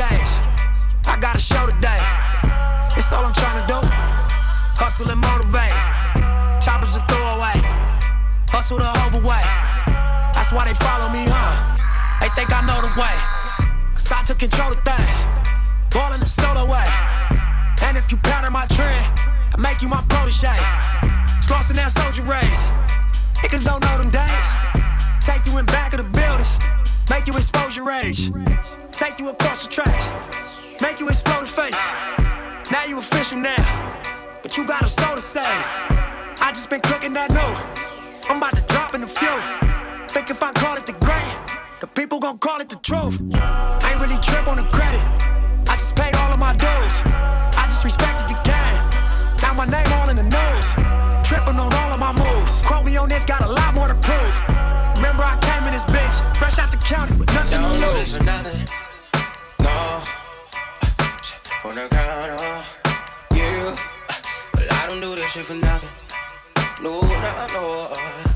I got a show today. It's all I'm trying to do. Hustle and motivate. Choppers a throwaway. Hustle the overweight. That's why they follow me, huh? They think I know the way. Cause I took control of things. Ballin' the solo way. And if you pattern my trend, I make you my protege. Crossing that soldier race. Niggas don't know them days. Take you in back of the buildings. Make you expose your rage. Take you across the tracks. Make you explode the face. Now you official now. But you got a soul to save. I just been cooking that new. I'm about to drop in the few. Think if I call it the great, the people gon' call it the truth. I ain't really trip on the credit. I just paid all of my dues. I just respected the game. Now my name all in the news. Tripping on all of my moves. Quote me on this, got a lot more to prove. Remember I came in this bitch, fresh out the county with nothing Don't to lose. For On the ground, oh. Yeah. But I don't do this shit for nothing. No, no, no. Uh.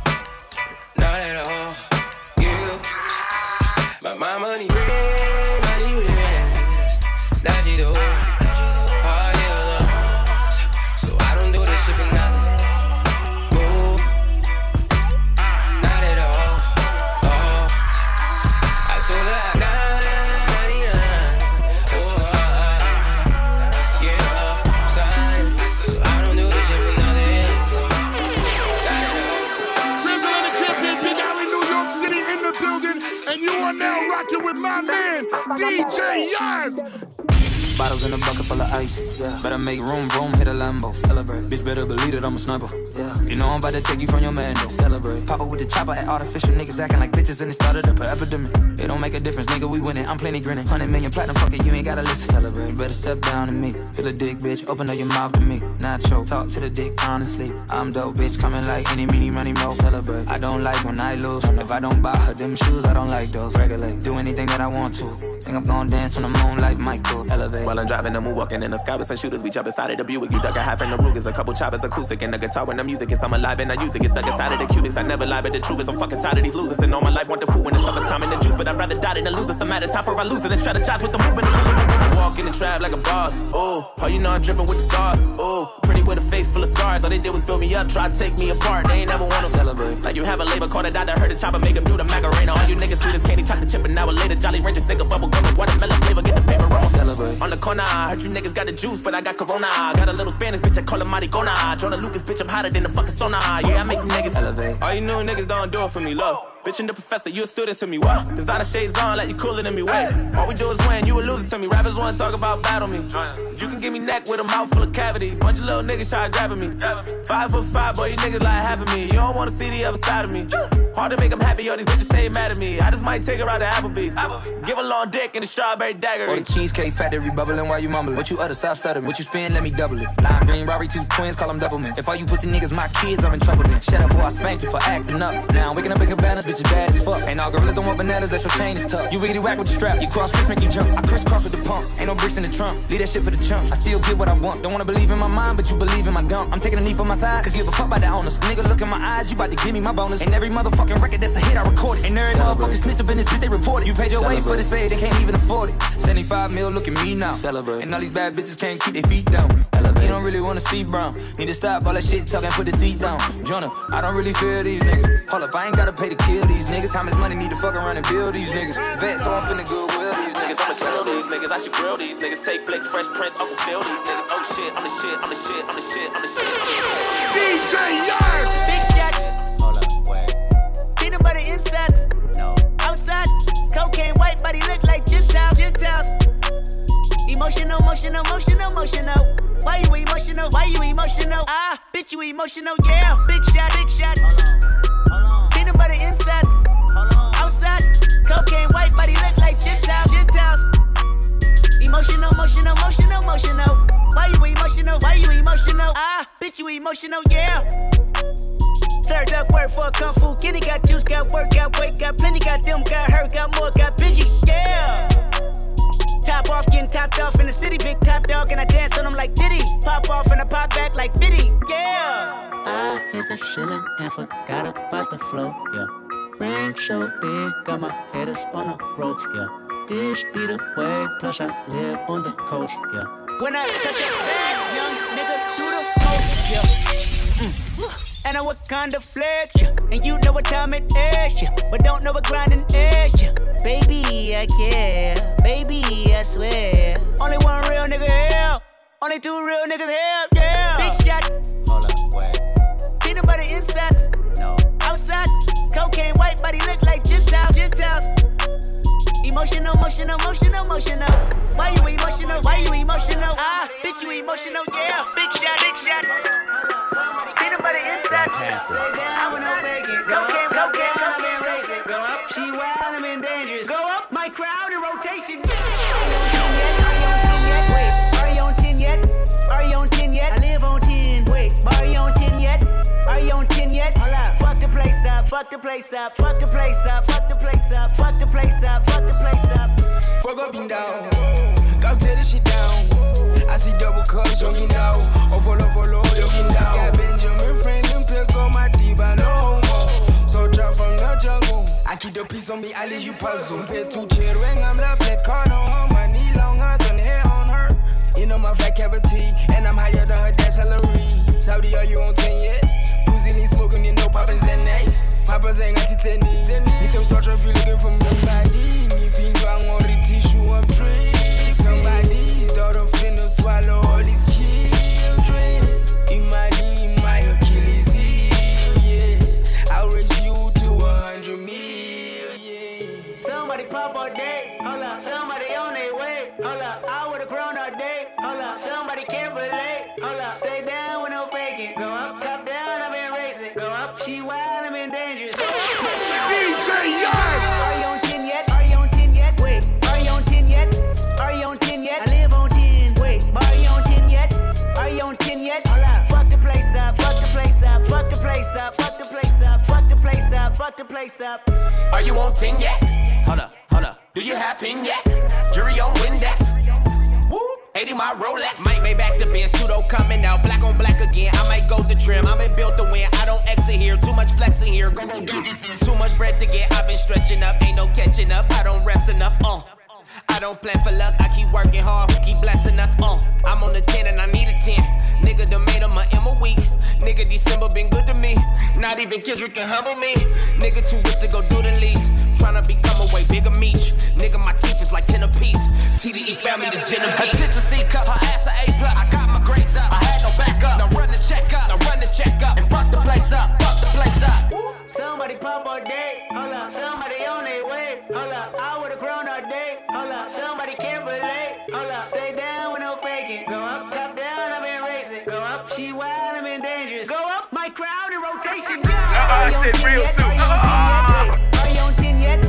DJ Yaz. Bottles in a bucket full of ice. Yeah. Better make room, boom, hit a Lambo. Celebrate. Bitch, better believe that I'm a sniper. Yeah. You know I'm about to take you from your man, though. Celebrate. Pop up with the chopper at artificial niggas acting like bitches and it started up an epidemic. It don't make a difference, nigga, we winning. I'm plenty grinning. 100 million platinum, fuck it, you ain't gotta listen. Celebrate. You better step down to me. Feel a dick, bitch. Open up your mouth to me. Nacho. Talk to the dick, honestly. I'm dope, bitch. Coming like any, meeny, money, mo. Celebrate. I don't like when I lose. If I don't buy her them shoes, I don't like those. Regulate. Do anything that I want to. Think I'm gonna dance on the moon like Michael. Elevate. While I'm driving moon, walking in the sky with some shooters, we jump inside of the Buick. You duck a half in the Rugers, a couple choppers, acoustic, and the guitar when the music is. I'm alive and I use it. Get stuck inside of the cubics. I never lie, but the truth is I'm fucking tired of these losers. And all my life want the food when it's summertime and the juice, but I'd rather die than to lose it. Some matter time for lose it and strategize with the movement. Walk in the trap like a boss. Oh, oh, you know I'm dripping with the sauce. Oh, pretty with a face full of scars. All they did was build me up, try to take me apart. They ain't never wanna Celebrate. Like you have a label called a doctor, heard the chopper, make him do the Macarena. All you niggas sweet as candy, chop the chip, and now later. Jolly Rancher, stick a bubble gum watermelon flavor, get the paper roll. Celebrate. On the corner, I heard you niggas got the juice, but I got Corona. Got a little Spanish bitch, I call her Maricona. Jonah Lucas, bitch, I'm hotter than the fucking sauna. Yeah, I make you niggas Elevate. All you new niggas don't do it for me, low. Bitch and the professor, you a student to me, what? Designer shades on like you cooler than me, wait. All we do is win, you a loser to me. Rappers wanna talk about battle me. You can give me neck with a mouth full of cavities. Bunch of little niggas try grabbing me. Five foot five, boy, you niggas like of me. You don't wanna see the other side of me. Hard to make them happy, all these bitches stay mad at me. I just might take her out to Applebee's. Give a long dick and a strawberry dagger. Or the cheesecake factory bubbling while you mumbling. What you utter, stop stuttering. What you spend, let me double it. Lime green, Robbie, two twins, call them double mints. If all you pussy niggas my kids, I'm in trouble then. Shut up before I spank you for acting up. Now I'm waking up in cabanas, bitch is bad as fuck. Ain't all gorillas don't want bananas, that your chain is tough. You wiggity whack with the strap, you cross Chris, make you jump. I crisscross with the pump. Ain't no bricks in the trunk. Leave that shit for the chumps. I still get what I want. Don't wanna believe in my mind, but you believe in my dump. I'm taking a knee for my side, cause give a fuck about the owners. Nigga, look in my eyes, you about to give me my bonus. And every motherfucking record that's a hit, I recorded. And every motherfucking snitch up in this bitch, they reported. You paid your way for this fade, they can't even afford it. 75 mil, look at me now. Celebrate. And all these bad bitches can't keep their feet down. Elevate. Don't really wanna see brown. Need to stop all that shit talking, put the seat down. Jonah, I don't really feel these niggas. Hold up, I ain't gotta pay to kill these niggas. How much money need to fuck around and build these niggas? Vet, so I'm finna goodwill these niggas. Niggas, I'ma sell these niggas, I should grill these niggas. Take flicks, fresh prints, Uncle Phil these niggas. Oh shit, I'm the shit, I'm the shit, I'm the shit, I'm the shit. DJ Yaz. Big shot, Hold up, wait. peanut butter insides. No. Outside, cocaine white body look like Gentiles. Gentiles. Emotional, emotional, emotional, emotional. Why you emotional? Why you emotional? Ah, bitch, you emotional, yeah. Big shot, big shot. Hold on. Peanut butter insides. Hold on. Outside, cocaine white body look like Gentiles. Gentiles. Emotional, emotional, emotional, emotional. Why you emotional? Why you emotional? Ah, bitch, you emotional, yeah. Served up work for a kung fu. Kitty got juice, got work, got weight, got plenty, got them, got hurt, got more, got bitchy, yeah. Top off, getting topped off in the city, big top dog, and I dance on them like Diddy. Pop off and I pop back like Biggie, yeah. I hit the ceiling and forgot about the flow, yeah. Ring so big, got my haters on the ropes, yeah. This be the way, plus I live on the coast, yeah. When I touch a bag, young nigga And I what kind of flex, yeah. And you know what time it is, yeah. But don't know what grinding is, yeah. Baby, I care. Baby, I swear. Only one real nigga here. Only two real niggas here, yeah. Big shot. Hold up, wait. Peanut butter insides. No. Outside. Cocaine white body look like Gentiles. Gentiles. Emotional, emotional, emotional, emotional. Why you emotional? Why you emotional? Ah, bitch, you emotional, yeah. Big shot, big shot. Peanut butter Stay down with no bacon. Cocaine, cocaine, cocaine, racing. Go up. She wild, I'm in dangerous. Go up. My crowd in rotation. Are you on 10 yet? Are you on 10 yet? Wait, are you on 10 yet? Are you on 10 yet? I live on 10. Wait, are you on 10 yet? Are you on 10 yet? Hold up. Fuck the place up. Fuck the place up. Fuck the place up. Fuck the place up. Fuck the place up. Fuck the place up. Fuck up and down. Go tear this shit down. I see double cups, jogging now. Oh, follow, follow, jogging down. Got Benjamin Franklin pills on my I no homo. So drop from the jungle. I keep the peace on me, I leave you puzzle. Pay two chair ring, I'm the black card on. My knee longer than hair on her. You know my fat cavity, and I'm higher than her dad's salary. Saudi, are you on 10 yet? Pussy need smoking, you know Papa's and nice. Papa's ain't got titani. Need them sort of you looking for somebody. Need pink, I want the tissue, I'm tree. Somebody's daughter finna swallow no. Go up, top down, I've been racing. Go up, she wild, I'm in dangerous. DJ Yaz! Are you on 10 yet? Are you on 10 yet? Wait, are you on 10 yet? Are you on 10 yet? I live on 10. Wait, are you on 10 yet? Are you on 10 yet? Hold up. Fuck the place up, fuck the place up, fuck the place up, fuck the place up, fuck the place up, fuck the place up. Are you on 10 yet? Hold up, hold up. Do you have pin yet? Jury on Windex. Woo, 80 my Rolex. Might make back the Benz, pseudo coming out, black on black again. I might go to trim, I've been built to win. I don't exit here, too much flexing here. Too much bread to get, I've been stretching up, ain't no catching up. I don't rest enough, uh. I don't plan for luck, I keep working hard, who keep blessing us, uh. I'm on the 10 and I need a 10. Nigga done made him a M a week. Nigga, December been good to me. Not even Kendrick can humble me. Nigga, too rich to go do the least. Tryna become a way bigger meat. Nigga, my teeth is like 10 apiece. TDE family, the Genovese. Her tits a C cup, her ass a A plus. I got my grades up, I had no backup. Now run the check up, now run the check up. And fuck the place up, fuck the place up. Somebody pop all day, hold up. Somebody on their way, hold up. I would've grown all hold up. Somebody can't relate, hold up. Stay down with no faking. Go up, top down, I've been racing. Go up, she wild, I'm in dangerous. Go up, my crowd in rotation. Are you on 10 yet? Are you on 10 yet? Wait, are you on 10 yet?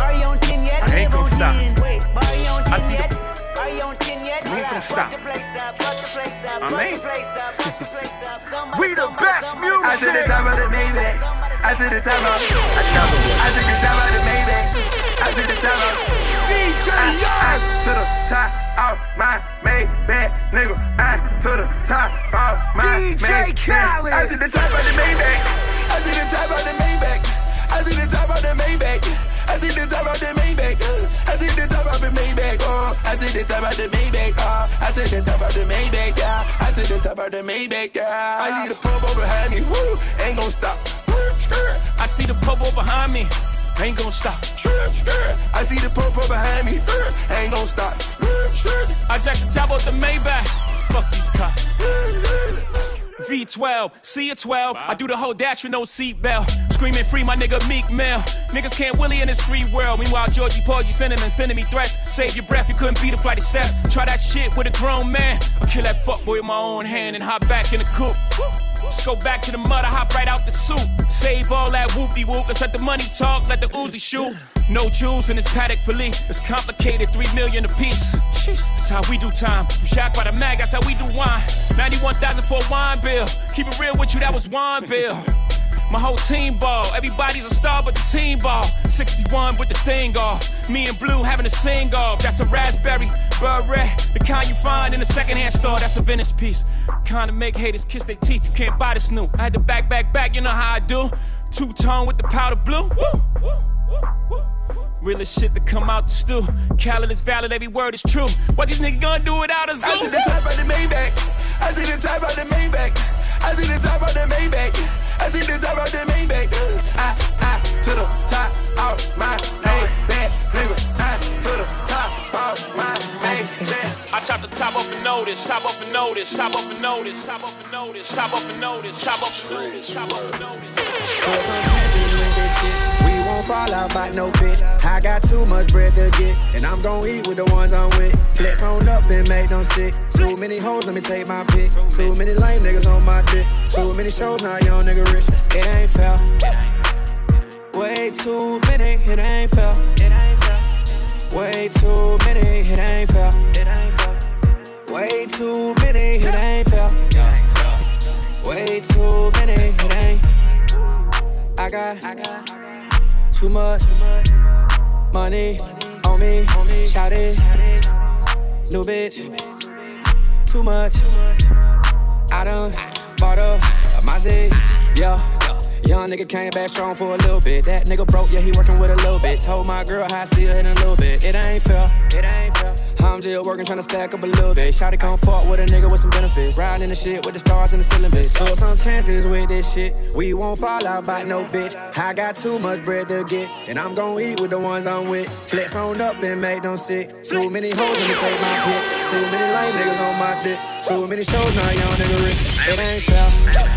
Are you on 10 yet? I ain't gonna stop. Wait, are you on I 10 see the- yet? Are you on 10 yet? We ain't gonna Fuck stop. the place up, fuck the place up, fuck the place up, fuck the place up. Somebody, We the best music. I did the time of the Maybach. I did the time of another. I did the time of the Maybach. I did the time of DJ I Yaz! to the top of my Maybach, nigga. I to the top of my DJ Maybach. Khaled. I did the top of the Maybach. I see the top of the Maybach. I see the top of the Maybach. I see the top of the Maybach. I see the top of the Maybach. Oh, I see the top of the Maybach. Oh, I see the top of the Maybach. Yeah, I see the top of the Maybach. Yeah, I see the purple behind me. Woo, ain't gon' stop. I see the purple behind me. Ain't gonna stop. I see the purple behind me. Ain't gon' stop. I jack the top off the Maybach. Fuck these cops. V12, C12, I do the whole dash with no seatbelt. Screaming free, my nigga Meek Mill. Niggas can't willy in this free world. Meanwhile, Georgie Paul, you sending and sending me threats. Save your breath, you couldn't beat a flight of steps. Try that shit with a grown man. I'll kill that fuckboy with my own hand and hop back in the coupe. Let's go back to the mud, I hop right out the soup. Save all that whoopie whoop. Let's let the money talk, let the Uzi shoot. No jewels in this Patek Philippe. It's complicated, three million a piece. That's how we do time. You shocked by the mag, that's how we do wine. 91,000 for a wine bill. Keep it real with you, that was wine bill. My whole team ball. Everybody's a star but the team ball. 61 with the thing off. Me and Blue having a sing off. That's a raspberry beret. The kind you find in a secondhand store. That's a Venice piece. Kind of make haters kiss their teeth. You can't buy this new. I had to back, back, back. You know how I do. Two tone with the powder blue. Woo, woo, woo. Realest shit to come out the stew. Khaled is valid, every word is true. What these niggas gonna do without us? Go. I see the top of the Maybach. I see the top of the Maybach. I see the top of the Maybach. I see the top of the Maybach. I, I, to the top of my Maybach, nigga. I, to the top of my Maybach. I chop the top off and notice, chop off and notice, chop off and notice, chop off and notice, chop off and notice, chop off and notice, chop off and notice. Won't fall out by no bitch. I got too much bread to get, and I'm gon' eat with the ones I'm with. Flex on up and make them sick. Too many hoes, let me take my pick. Too many lame niggas on my dick. Too many shows, now young nigga rich. It ain't fair. Way too many, it ain't fair. It ain't fair. Way too many, it ain't fair. It ain't fair. Way too many, it ain't fair. Way too many, it ain't. I got, I got too much money on me. Shout it, new bitch. Too much. I done bought a Mazzy, yeah. Young nigga came back strong for a little bit. That nigga broke, yeah, he working with a little bit. Told my girl how I see her in a little bit. It ain't fair, it ain't fair. I'm still working, trying to stack up a little bit. Shotty come fuck with a nigga with some benefits. Riding the shit with the stars in the ceiling, bitch. So some chances with this shit. We won't fall out by no bitch. I got too much bread to get, and I'm gon' eat with the ones I'm with. Flex on up and make them sick. Too many hoes, let me take my pics. Too many lame niggas on my dick. Too many shows, now young nigga rich. It ain't fair.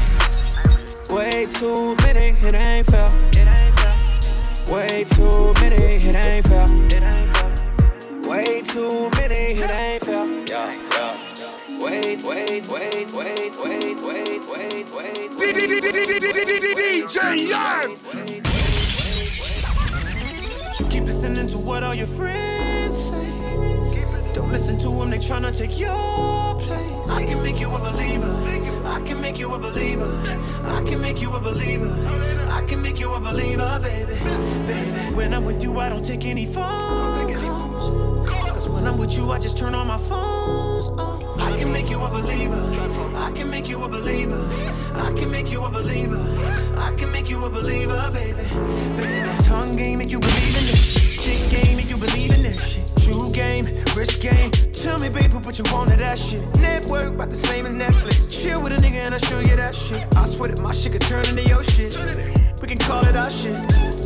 Way too many, it ain't fair. It ain't fair. Way too many, it ain't fair. It ain't fair. Way too many, it ain't fair. Yeah, yeah. Wait, wait, wait, wait, wait, wait, wait, wait. DJ Yaz. You keep listening to what all your friends say. Don't listen to them, they tryna take your place. I can make you a believer. I can make you a believer. I can make you a believer. I can make you a believer, baby. Baby. When I'm with you, I don't take any phone calls. Cause when I'm with you, I just turn on my phones. Oh, I can make you a believer. I can make you a believer. I can make you a believer. I can make you a believer, baby. Baby. Tongue game, make you believe in this. Shit game, make you believe in this shit. True game, risk game. Tell me, babe, who put you on to that shit? Network about the same as Netflix. Chill with a nigga and I'll show you that shit. I swear that my shit could turn into your shit. We can call it our shit.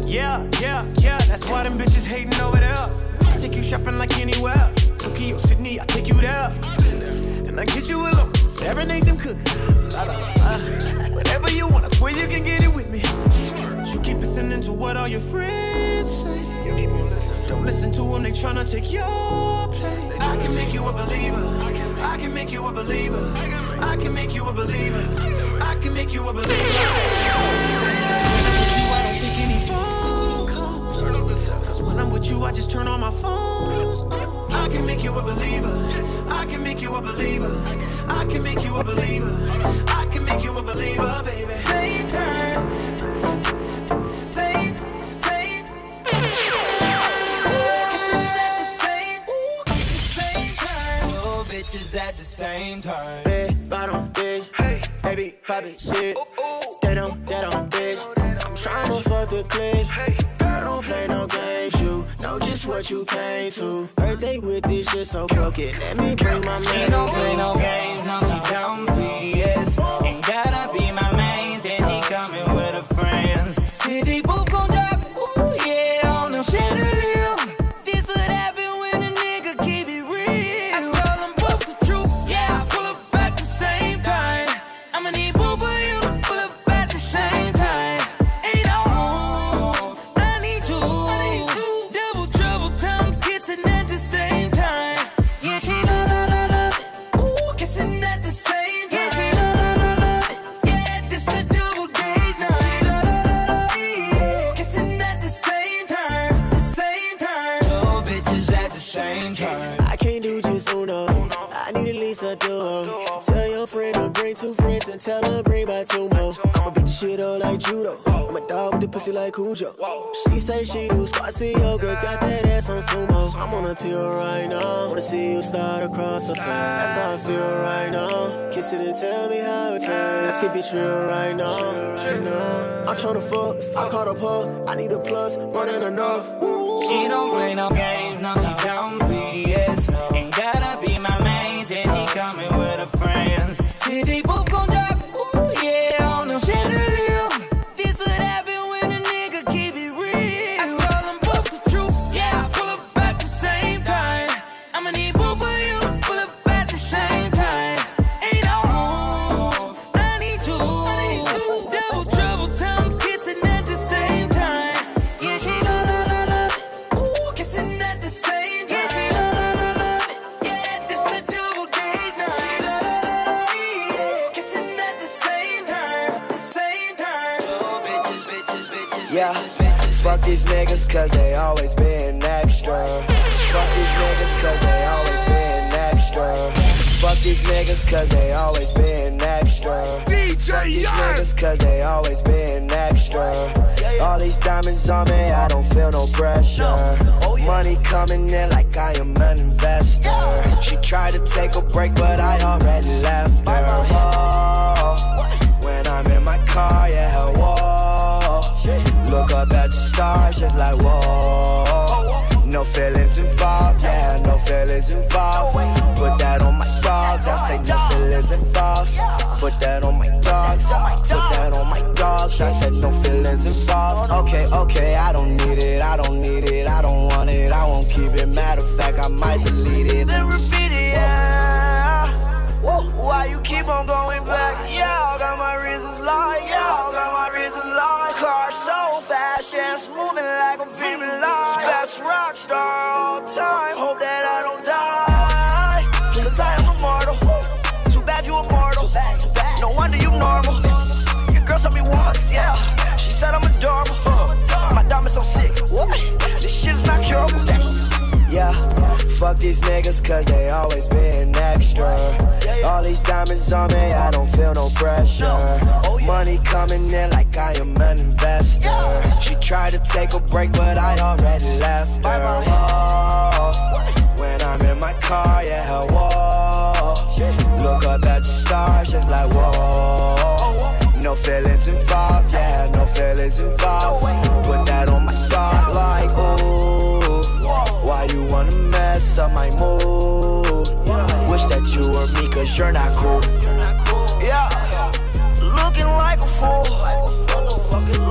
Yeah, yeah, yeah. That's why them bitches hating over there. I take you shopping like anywhere. Tokyo, Sydney, I take you there. And I get you a little serenade them cookies. Whatever you want, I swear you can get it with me. You keep listening to what all your friends say. Don't listen to them, they tryna take your place. I can make you a believer. I can make you a believer. I can make you a believer. I can make you a believer. I don't take any phone calls. Cause when I'm with you, I just turn on my phones. I can make you a believer. I can make you a believer. I can make you a believer. I the same time. Red bottom bitch, hey, baby, poppin' shit. They don't, they don't bitch. I'm tryna fuck the clip. Girl, don't play no games. You know just what you came to. Birthday with this shit so broken. Let me bring my man. She don't play no games, no, she don't BS. Ain't gotta be my main, and she coming with her friends. City tell her bring back two more. I'ma beat the shit up like judo. I'm a dog with the pussy like Cujo. She say she do squats and yoga, got that ass on sumo. I'm on a pill right now. Wanna see you start across her face. That's how I feel right now. Kiss it and tell me how it tastes. Let's keep it real right now. I'm tryna fuck, I caught up her. I need a plus, more than enough. She don't coming in like I am an investor. She tried to take a break, but I already these niggas cause they always been extra. All these diamonds on me, I don't feel no pressure. Money coming in like I am an investor. She tried to take a break, but I already left her. Oh, when I'm in my car, yeah, whoa. Look up at the stars, just like whoa. No feelings involved, yeah, no feelings involved. Put that on my dog, like ooh. Why you wanna mess up my mood? Wish that you were me, cause you're not cool. Yeah, looking like a fool.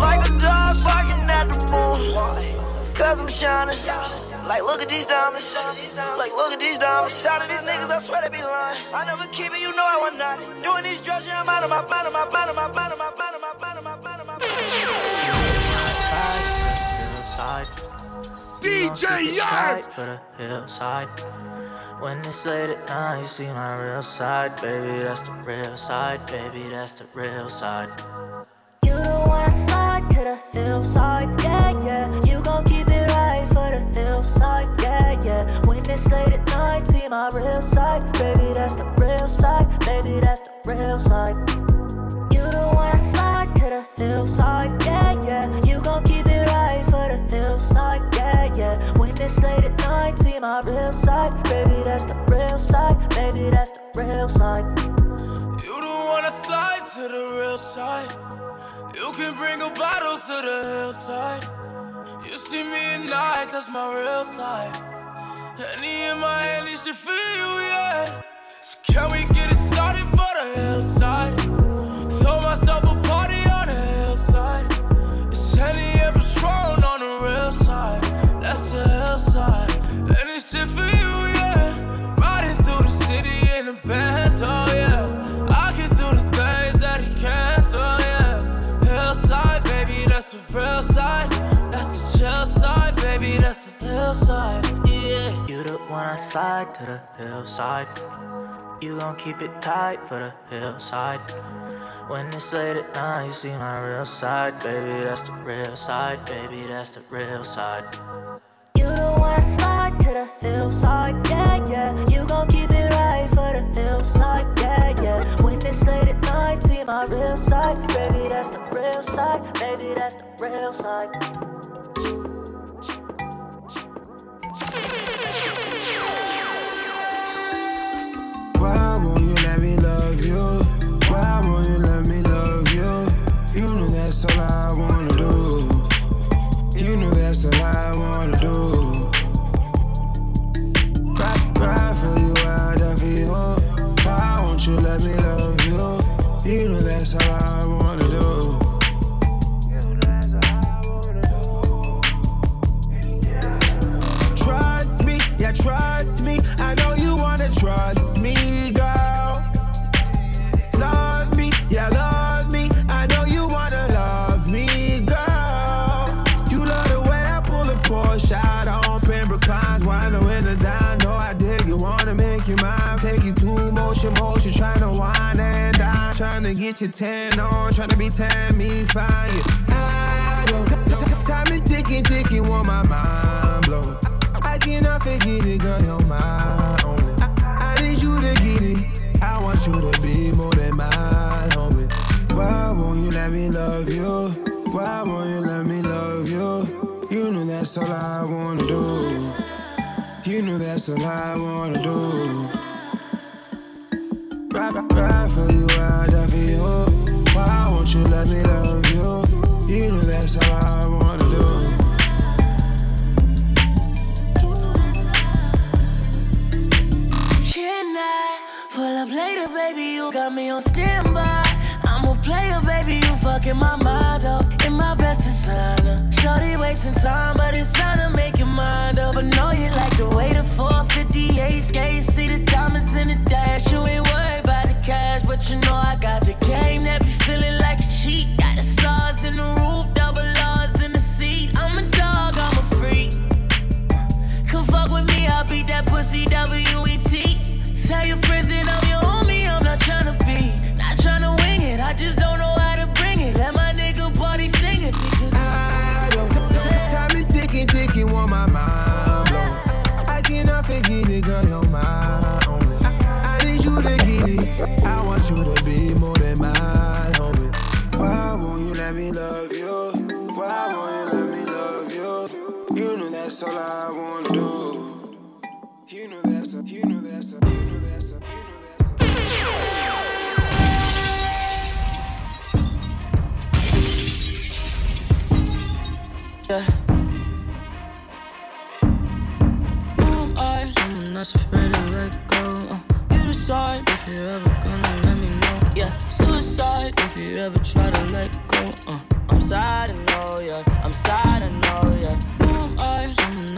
Like a dog barking at the moon. Cause I'm shining. Like, look at these diamonds. Like, look at these diamonds. Shout at these niggas, I swear they be lying. I never keep it, you know I want not. Doing these drugs, I'm out of my of my of my of my of my of my mind, my Hillside. DJ Yaz. For the hillside. When it's late at night, you see my real side, baby. That's the real side, baby. That's the real side. You don't wanna slide to the hillside, yeah, yeah. You gon' keep it right for the hillside, yeah, yeah. When it's late at night, see my real side, baby. That's the real side, baby. That's the real side. You don't wanna slide to the hillside, yeah, yeah. You gon' yeah. When it's late at night, see my real side, baby. That's the real side, baby. That's the real side. You don't wanna slide to the real side. You can bring a bottle to the hillside. You see me at night, that's my real side. Henny in my hand, it should feel yeah. So can we get it started for the hillside? Hillside, yeah. You the one I slide to the hillside. You gon' keep it tight for the hillside. When it's late at night, you see my real side, baby. That's the real side, baby. That's the real side. You don't wanna slide to the hillside, yeah, yeah. You gon' keep it right for the hillside, yeah, yeah. When it's late at night, see my real side, baby. That's the real side, baby. That's the real side. Why won't you let me love you? Why won't you let me love you? You know that's all I get your tan on, tryna be tan me. Yeah. I don't. Time is ticking, ticking, want my mind blown. I cannot forget it, girl, you're my only. I, I need you to get it. I want you to be more than my homie. Why won't you let me love you? Why won't you let me love you? You know that's all I wanna do. You know that's all I wanna do. Ride, ride, ride for you, baby? You got me on standby. I'm a player, baby. You fucking my mind up in my best designer. Shorty wasting time, but it's time to make your mind up. I know you like the way the 458 skate. See the diamonds in the dash. You ain't worried about the cash, but you know I got the game that be feeling like a cheat. Got the stars in the roof, double R's in the seat. I'm a dog, I'm a freak. Come fuck with me, I'll beat that pussy W-E-T. Tell your all I wanna do. You know that's a, you know that's a, you know that's a, you know that's a. Who I? Someone that's afraid to let go. Uh, you decide if you're ever gonna let me know. Yeah, suicide if you ever try to let go. Uh, I'm sad, I know, yeah. I'm sad, I know,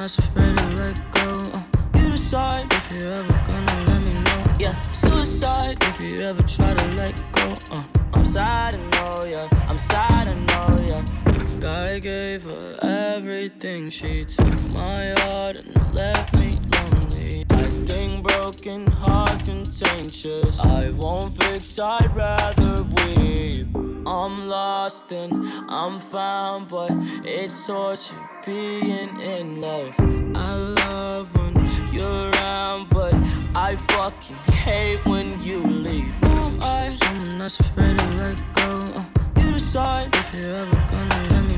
That's afraid to let go. Uh, you decide if you're ever gonna let me know. Yeah, suicide if you ever try to let go. Uh, I'm sad, I know, yeah. I'm sad, I know, yeah. I gave her everything. She took my heart and left me broken hearts contagious. I won't fix, I'd rather weep. I'm lost and I'm found, but it's torture being in love. I love when you're around, but I fucking hate when you leave. Who am I? Someone that's afraid to let go. Uh, you decide if you're ever gonna let me.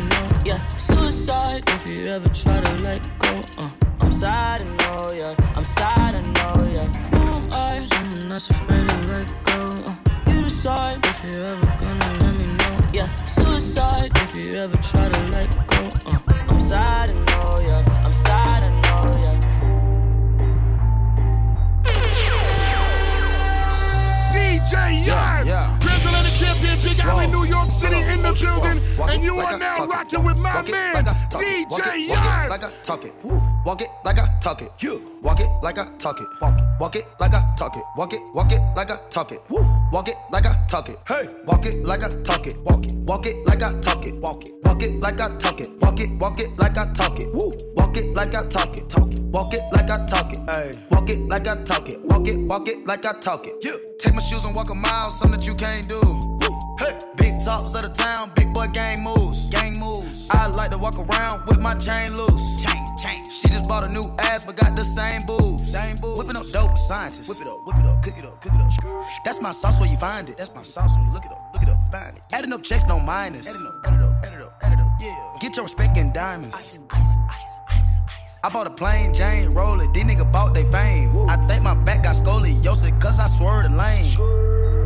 Yeah, suicide if you ever try to let go. Uh, I'm sad, I know, yeah. I'm sad, I know, yeah. Who am I? Someone that's afraid to let go. Uh, you decide if you're ever gonna let me know. Yeah, suicide if you ever try to let go. Uh, I'm sad, I know, yeah. I'm sad, I know, yeah. DJ Yaz, yeah. Big Alley. New York City in the building, and you are now rocking with my man, like I talk it, DJ walk it, walk it Yaz. like I talk it. Walk it like I talk it. Walk it like I talk it. Walk it. Walk it like I talk it. Walk it. Walk it like I talk it. Woo. Walk it like I talk it. Hey. Walk it like I talk it. Walk it. Walk it like I talk it. Walk it. Walk it like I talk it. Walk it. Walk it like I talk it. Walk it like I talk it. Talk it. Walk it like I talk it. Hey. Walk it like I talk it. Walk it. Walk it like I talk it. Yeah. Take my shoes and walk a mile, something that you can't do. Woo. Hey. Big talks of the town, big boy gang moves. Gang moves. I like to walk around with my chain loose. Chain, chain. She just bought a new ass, but got the same boobs. Same boobs. Whipping up dope scientists. Whip it up, whip it up, cook it up, cook it up. That's my sauce where you find it. That's my sauce when you look it up, look it up, find it. Adding up checks, no minus. Adding up, add it up, add it up, add it up, yeah. Get your respect in diamonds. Ice, ice, ice, ice, ice. I bought a plain Jane roller, these niggas bought they fame. I think my back got scoliosis, cause I swerved the lane.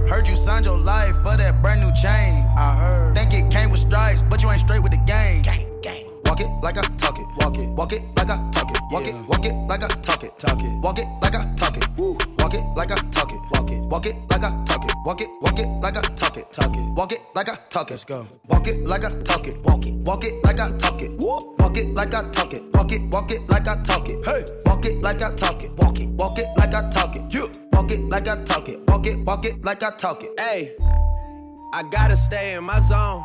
Heard you signed your life for that brand new chain. I heard. Think it came with stripes, but you ain't straight with the game. Walk it like I talk it. Walk it. Walk it like I talk it. Walk it. Walk it like I talk it. Talk it. Walk it like I talk it. Walk it like I talk it. Walk it. Walk it like I talk it. Walk it. Walk it like I talk it. Talk it. Walk it like I talk it. Let's go. Walk it like I talk it. Walk it. Walk it like I talk it. Walk it like I talk it. Walk it. Walk it like I talk it. Hey. Walk it like I talk it. Walk it. Walk it like I talk it. You. Walk it like I talk it. Walk it. Walk it like I talk it. Hey, I gotta stay in my zone.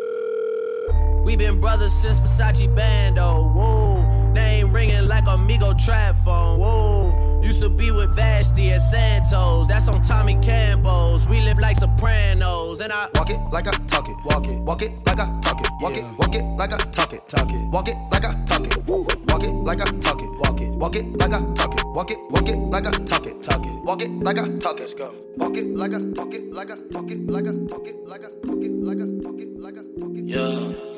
We been brothers since Versace Bando, woo. Name ringing like Amigo trap phone, woo. Used to be with Vashtie and Santos, that's on Tommy Campos. We live like Sopranos, and I walk it like I talk it, walk it, walk it like I talk it, walk yeah. it, walk it like I talk it, talk it, walk it like I talk it, woo. Walk it like I talk it, walk it, walk it like I talk it, walk it, walk it like I talk it, talk it, walk it like I talk it, let's go. Walk it like I talk it, like I talk it, like I talk it, like I talk it, like I talk it, like I talk it, like I talk it. Yeah.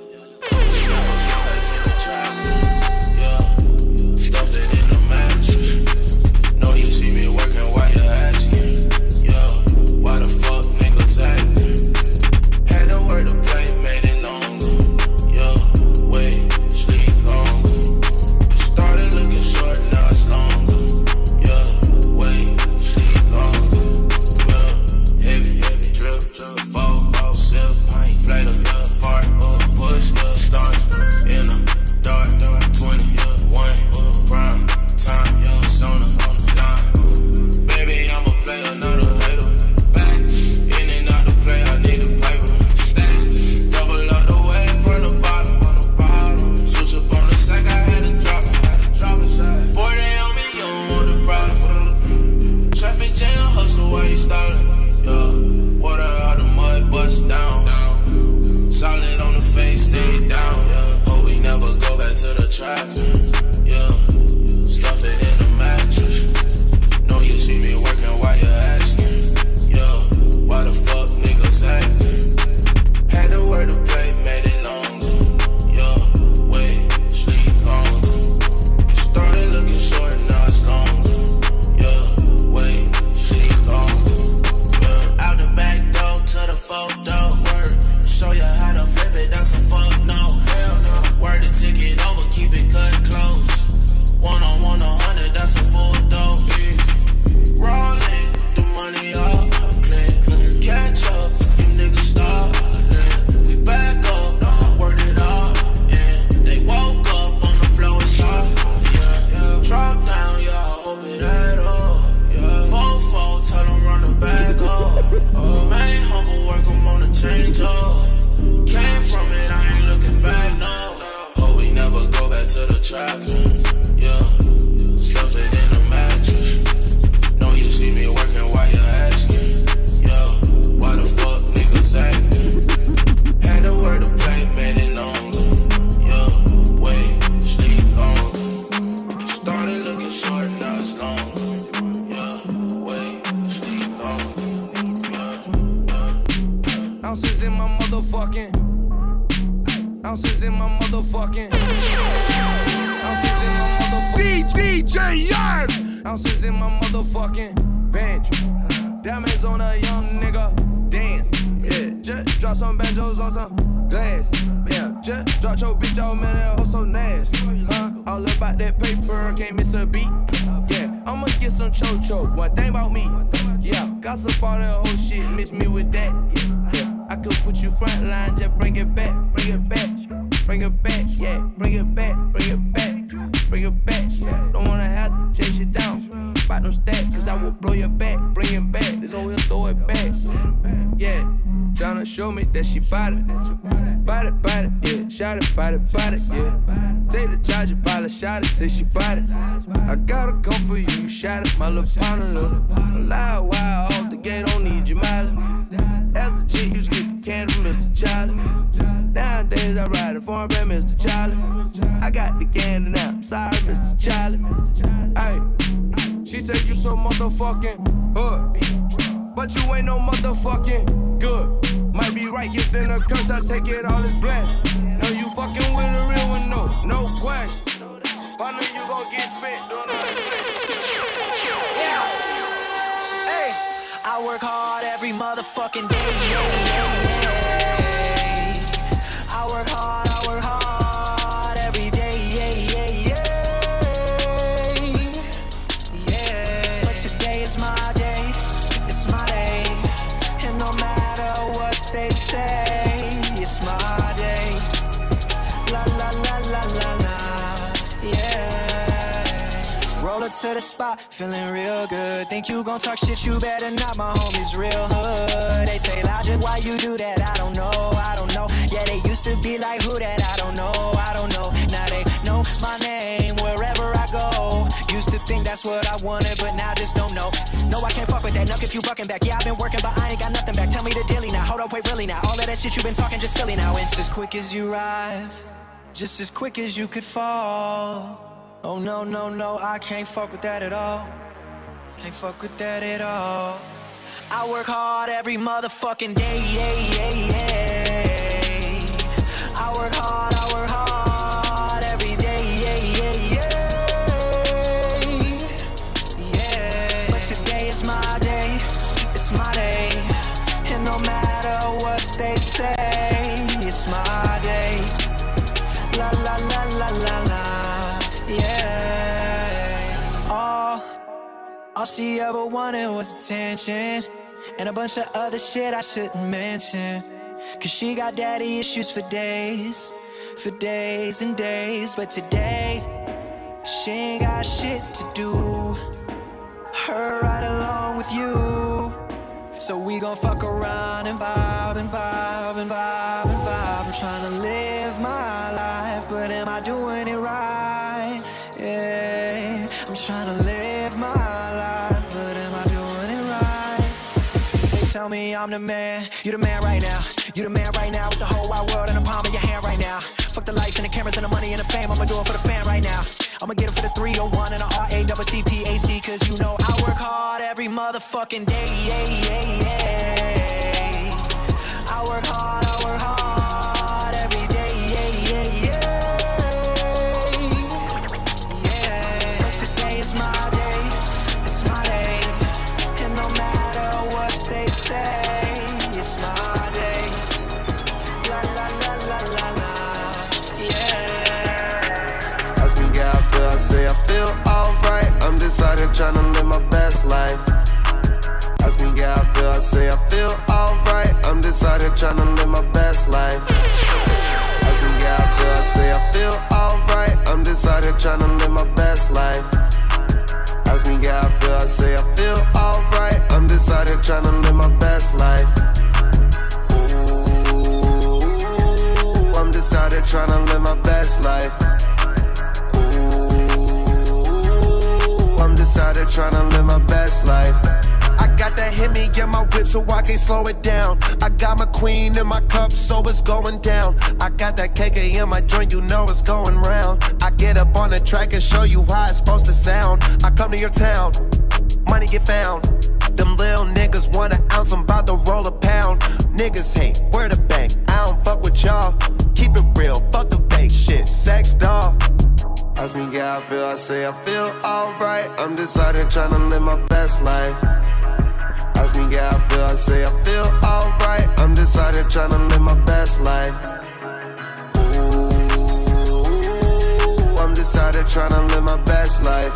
change up. Came from it, I ain't looking back, no. Hope we never go back to the trap. I know you gon' get spent doing Yeah. Hey, I work hard every motherfucking day. I work hard, I work hard. To the spot, feeling real good. Think you gon' talk shit, you better not. My homies real hood. They say, Logic, why you do that? I don't know, I don't know. Yeah, they used to be like, who that? I don't know, I don't know. Now they know my name wherever I go. Used to think that's what I wanted, but now just don't know. No, I can't fuck with that. Nuck if you bucking back. Yeah, I've been working, but I ain't got nothing back. Tell me the daily now. Hold up, wait, really now. All of that shit you been talking just silly now. It's as quick as you rise, just as quick as you could fall. Oh no, no, no, I can't fuck with that at all. Can't fuck with that at all. I work hard every motherfucking day, yeah, yeah, yeah. I work hard, I work hard all she ever wanted was attention. And a bunch of other shit I shouldn't mention. Cause she got daddy issues for days, for days and days. But today, she ain't got shit to do. Her right along with you. So we gon' fuck around and vibe and vibe and vibe and vibe. I'm trying to live my life, but am I doing it right? Yeah, I'm trying to live tell me I'm the man, you the man right now. You the man right now with the whole wide world in the palm of your hand right now. Fuck the lights and the cameras and the money and the fame, I'ma do it for the fan right now. I'ma get it for the 301 and the R-A-T-T-P-A-C Cause you know I work hard every motherfucking day, yeah, yeah, yeah. I work hard, I work hard I'm decided trying to live my best life. Ask me how I feel, I say I feel alright. I'm decided trying to live my best life. Ask me how I feel, I say I feel alright. I'm decided trying to live my best life. Ask me how I feel, I say I feel alright. I'm decided trying to live my best life. Ooh, I'm decided trying to live my best life. Decided trying to live my best life. I got that hit me in my whip, so I can't slow it down. I got my queen in my cup, so it's going down. I got that KK in my joint, you know it's going round. I get up on the track and show you how it's supposed to sound. I come to your town, money get found. Them little niggas want an ounce, I'm about to roll a pound. Niggas hate, where the bank? I don't fuck with y'all. Keep it real, fuck the fake shit, sex doll. Ask me how I feel, I say I feel alright. I'm decided trying to live my best life. Ask me how I feel, I say I feel alright. I'm decided trying to live my best life. Ooh, I'm decided trying to live my best life.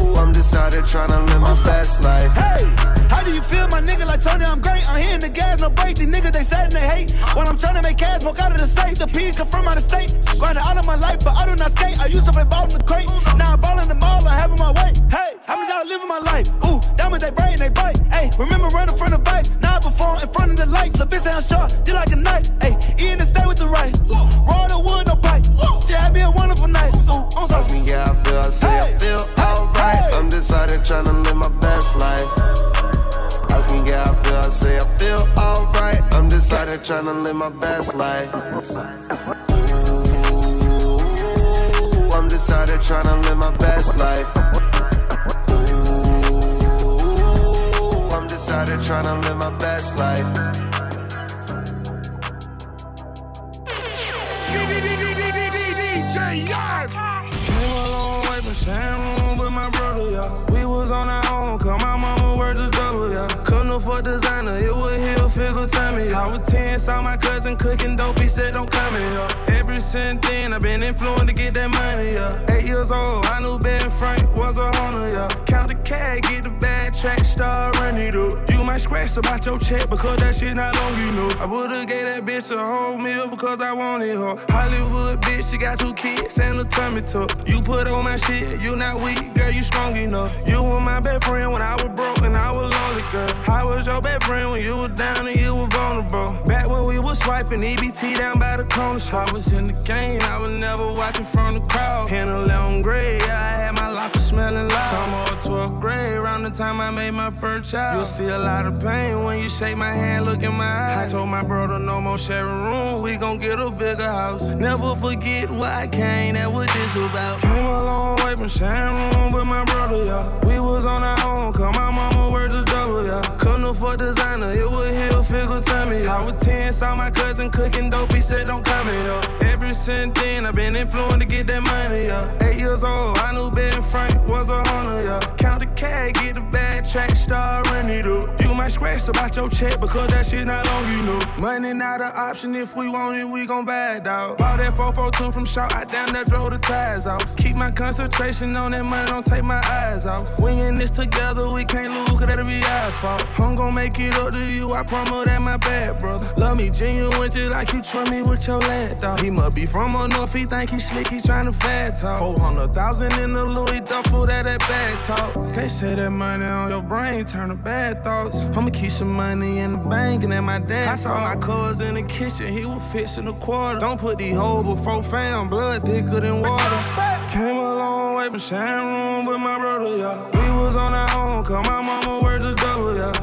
Ooh, I'm decided trying to live my best life. Hey, how do you feel, my nigga? Like Tony, I'm great. I'm hitting the gas, no break. These niggas, they sad and they hate. When I'm trying to make cash, walk out of the safe. The peas come from out of state. Grinding out of my life, but I do not skate. I used to play ball in the crate. Now I ball in the mall, I have my way. Hey, how many y'all living my life? Ooh, diamonds, they brain, they bite. Hey, remember running from the vice. Now I perform in front of the lights. The bitch sound sharp, deal like a knife. Hey, eating to stay with the right. Raw the wood, no pipe. Yeah, had me a wonderful night. Ooh, I'm me how I feel, I say I feel alright. I'm decided trying to live my best life. Ask me how I feel, I say I feel alright. I'm decided trying to live my best life. Ooh, I'm decided trying to live my best life. Ooh, I'm decided trying to live my best life. DJ Yaz. Came a long way from sharing with my brother, yeah. We was on our I was 10, saw my cousin cooking dope, he said don't come here. Ever since then, I've been influenced to get that money, yeah. Eight years old, I knew Ben Frank was a hunter, yeah. Count the cash, get the track star, up. You my scratch about your check because that shit not on you know. I would've gave that bitch a whole meal because I wanted her. Hollywood bitch, she got two kids and a tummy tuck. You put on my shit, you not weak, girl, you strong enough. You were my best friend when I was broke and I was lonely, girl. I was your best friend when you were down and you were vulnerable. Back when we was swiping EBT down by the corner store. I was in the game, I was never watching from the crowd. In 11th grade, yeah, I had my locker smelling loud. Summer of 12th grade, around the time I made my first child. You'll see a lot of pain when you shake my hand, look in my eyes. I told my brother no more sharing room, we gon' get a bigger house. Never forget why I came, that what this about. Came a long way from sharing room with my brother, yeah. We was on our own, cause my mama worked a double, yeah. Couldn't afford designer, it was heel figure tell me. I was 10, saw my cousin cooking dope, he said don't come here. Ever since then, I've been influenced to get that money, yeah. Eight years old, I knew Ben Frank was a hunter, yeah. Count the cash, get the bad track, start running it up. You might scratch about your check because that shit not on you, know. Money not an option, if we want it, we gon' buy it, dawg. Bought that 442 from Shaw, I down that drove the tires off. Keep my concentration on that money, don't take my eyes off. We in this together, we can't lose, cause that'll be our fault. I'm gon' make it up to you, I promise that my bad, brother. Love me genuine, just like you trust me with your lad, dog. He must be from up north, he think he slick, he tryna fat talk. 400,000 in the Louis duffel, that that bad talk. They say that money on your brain turn to bad thoughts. I'ma keep some money in the bank and at my dad. I saw my cuz in the kitchen, he was fixing a quarter. Don't put these hoes before fam, blood thicker than water. Came a long way from sharing room with my brother, yeah. We was on our own, cause my mama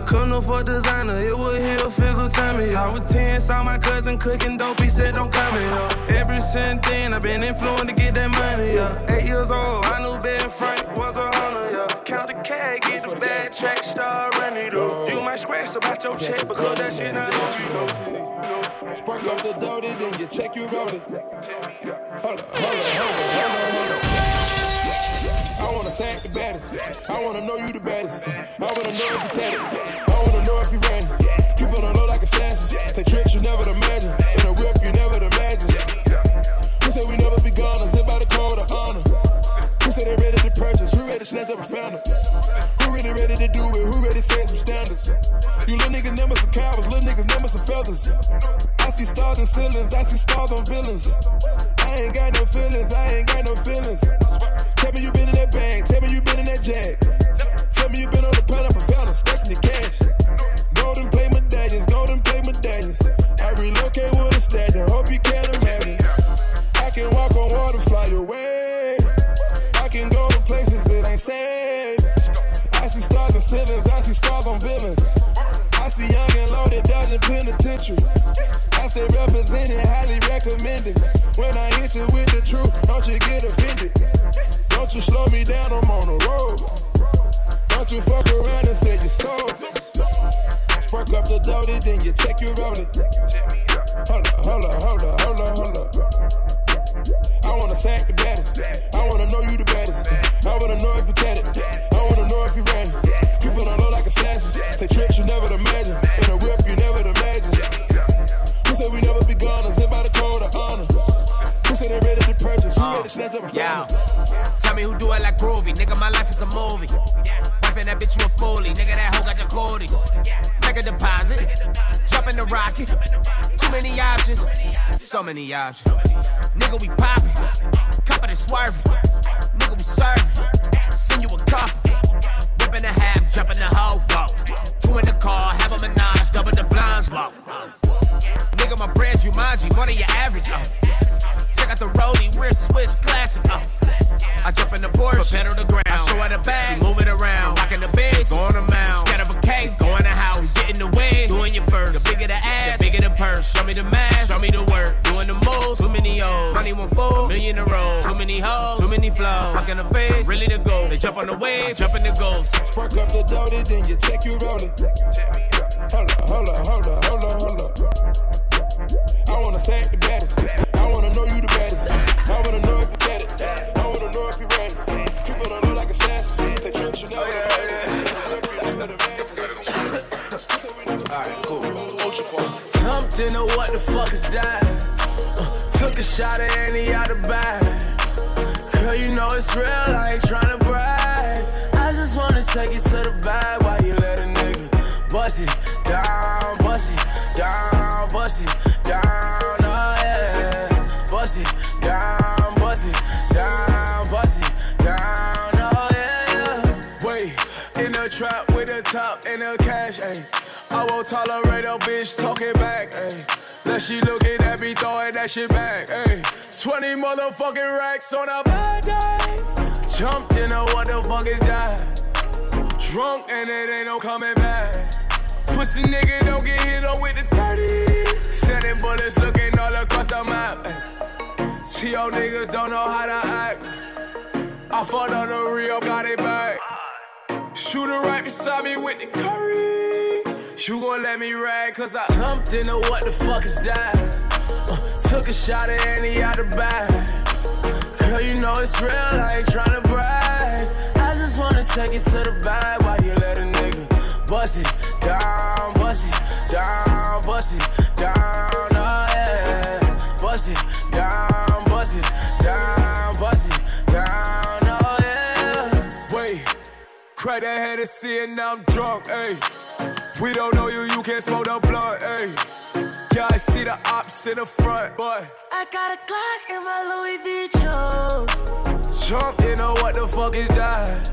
Couldn't afford designer, it was heel figure tell me. I was 10, saw my cousin cooking dope, he said don't come here. Every since then, I've been influenced to get that money, yeah. Eight years old, I knew Ben Frank was a hunter, yeah. Count the cash, get the bad track, start running up. You might scratch about your check because that shit not on you. Spark up the dirty, then you check your routing. Hold up, hold up, hold up, hold up. I wanna know you the baddest. I wanna know if you tatted. I wanna know if you ran. Better know like assassins. Take tricks you never imagine. In a whip you never imagine. We say we never be gone. Zip by the code of honor. Who say they ready to purchase? Who ready to snatch up a founder? Who really ready to do it? Who ready to set some standards? You little niggas never some cowards, little niggas never some feathers. I see stars and ceilings, I see stars on villains. I ain't got no feelings, I ain't got no feelings. Tell me you been in that bag, tell me you been in that jag. Tell me you been on the pineapple fountain, stacking the cash. Golden plate medallions, golden plate medallions. I relocate with a stallion, hope you can imagine. I can walk on water, fly away. I can go to places that ain't safe. I see stars and ceilings, I see scars on villains. I see young and loaded, dodging penitentiary. I say represented, Don't you slow me down, I'm on the road. Don't you fuck around and say you sold. Spark up the doty, then you check your routing. Hold up, hold up, hold up, hold up, hold up. I wanna sack the Nigga, my life is a movie. Wife and that bitch, you a foolie. Nigga, that hoe got the cootie. Make a deposit. Jump in the rocket. Too many options. So many options. Nigga, we poppin'. Cuppin' and swerving. Nigga, we serving. Send you a cup. In the half, jump in the hoe. Two in the car, have a menage, double the blinds, whoa. Nigga, my brand Jumanji, more than your average, oh. Check out the rollie, we're Swiss classic, oh. I jump in the Porsche, put pedal to ground. I show her the bag, she move it around. Rockin' the bass, going a mount. Scared of a cake, go in the house. Get in the way, doing your first. The bigger the ass, the bigger the purse. Show me the mask, show me the work. Doing the moves, too many O's. Money one full, million a roll. Too many hoes, too many flows. Fuck in the face, really the goal. They jump on the wave, jump in the ghost. Spark up the doty, then you check your routing. Hold up, hold up, hold up, hold up, hold up. I wanna sack the baddest. Jumped into what the fuck is that? Uh, took a shot at any out of bag. Girl, you know it's real, I ain't tryna brag. I just wanna take it to the bag while you let a nigga. Bust it down, bust it down, bust it down, oh yeah. Bust it down, bust it down, bust it trap with the top and the cash, ayy. I won't tolerate a bitch talking back, ayy. That she looking at me throwing that shit back, ayy. 20 motherfucking racks on a bad day. Jumped in a what the fuck is that? Drunk and it ain't no coming back. Pussy nigga don't get hit up with the 30. Sending bullets looking all across the map. ayy. See niggas don't know how to act. I fought on the real, got it back. Shooter right beside me with the curry. You gon' let me rag, cause I jumped into what the fuck is that? Uh, took a shot at Annie out the bag. Girl, you know it's real, I ain't tryna brag. I just wanna take it to the bag while you let a nigga bust it down, bust it down, bust it down, oh yeah. Bust it down, bust it crack that head and see it, now I'm drunk, ayy. We don't know you, you can't smoke the blunt, ayy. Yeah, I see the ops in the front, but I got a Glock in my Louis V shoes. Jump, you know what the fuck is that?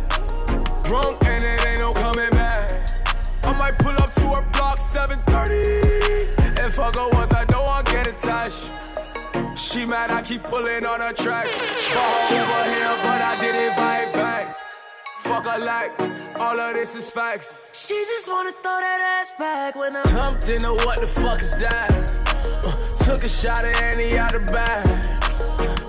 Drunk and it ain't no coming back. I might pull up to her block 730 and fuck her once I know I get attached. She mad I keep pulling on her tracks. Ball over here, but I did it right back. Fuck her like all of this is facts. She just wanna throw that ass back when I Jumped into what the fuck is that? Uh, took a shot at Annie out the bag.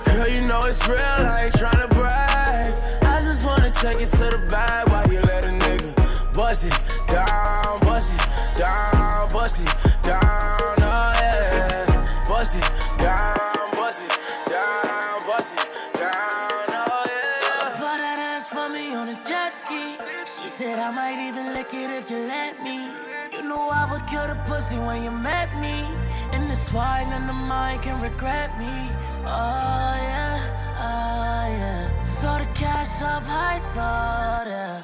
Girl, you know it's real, I ain't tryna brag. I just wanna take it to the bag while you let a nigga bust it down, bust it down, bust it down, oh yeah. Bust it down, Said I might even lick it if you let me. You know I would kill the pussy when you met me. And that's why none of mine can regret me. Oh yeah, oh yeah. Throw the cash up high, so yeah.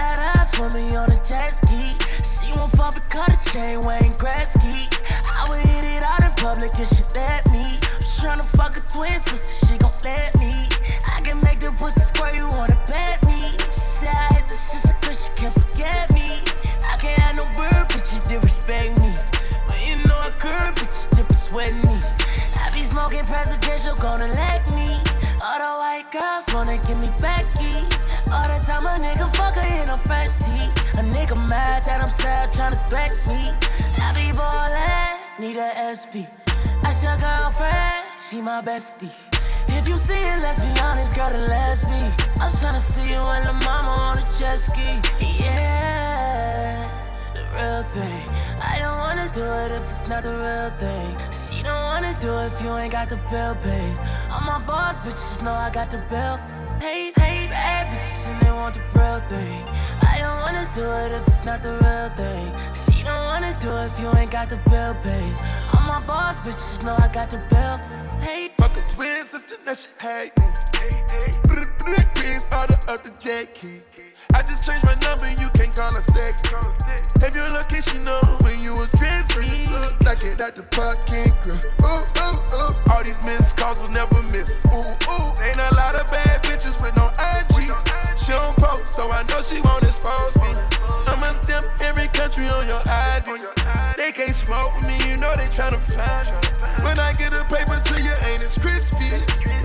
That ass for me on a jet ski. She won't but cut a chain, Wayne Gretzky. I would hit it out in public if she let me. I'm tryna fuck a twin sister, she gon' let me. I can make the pussy squirt, you wanna bet me. She said I hit the sister cause she can't forget me. I can't have no bird, but she did respect me. But you know I curb, but she just sweat me. I be smoking presidential, gonna let me. White girls wanna give me Becky. All the time a nigga fuck her in a fresh tee. A nigga mad that I'm sad, tryna threat me. I be ballin', need a SP. That's your girlfriend, she my bestie. If you see it, let's be honest, girl, then let's be. I was tryna see you and the mama on a jet ski. Yeah, the real thing. I don't wanna do it if it's not the real thing. She don't wanna do it if you ain't got the bill paid. I'm my boss, bitches know I got the bill. Hey, hey, bad bitches and they want the real thing. I don't wanna do it if it's not the real thing. She don't wanna do it if you ain't got the bill paid. I'm my boss, bitches know I got the bill. paid. Fuck a twin sister, now she hate me. Prince order up the jet key. I just changed my number, you can't call her sexy. Have your location know when you was dressing. Like it at the parking girl. Ooh, ooh, ooh. All these missed calls will never miss. Ooh, ooh. Ain't a lot of bad bitches with no IG. She don't post, so I know she won't expose me. I'ma stamp every country on your ID. They can't smoke me, you know they tryna find me. When I get a paper to you, ain't it crispy?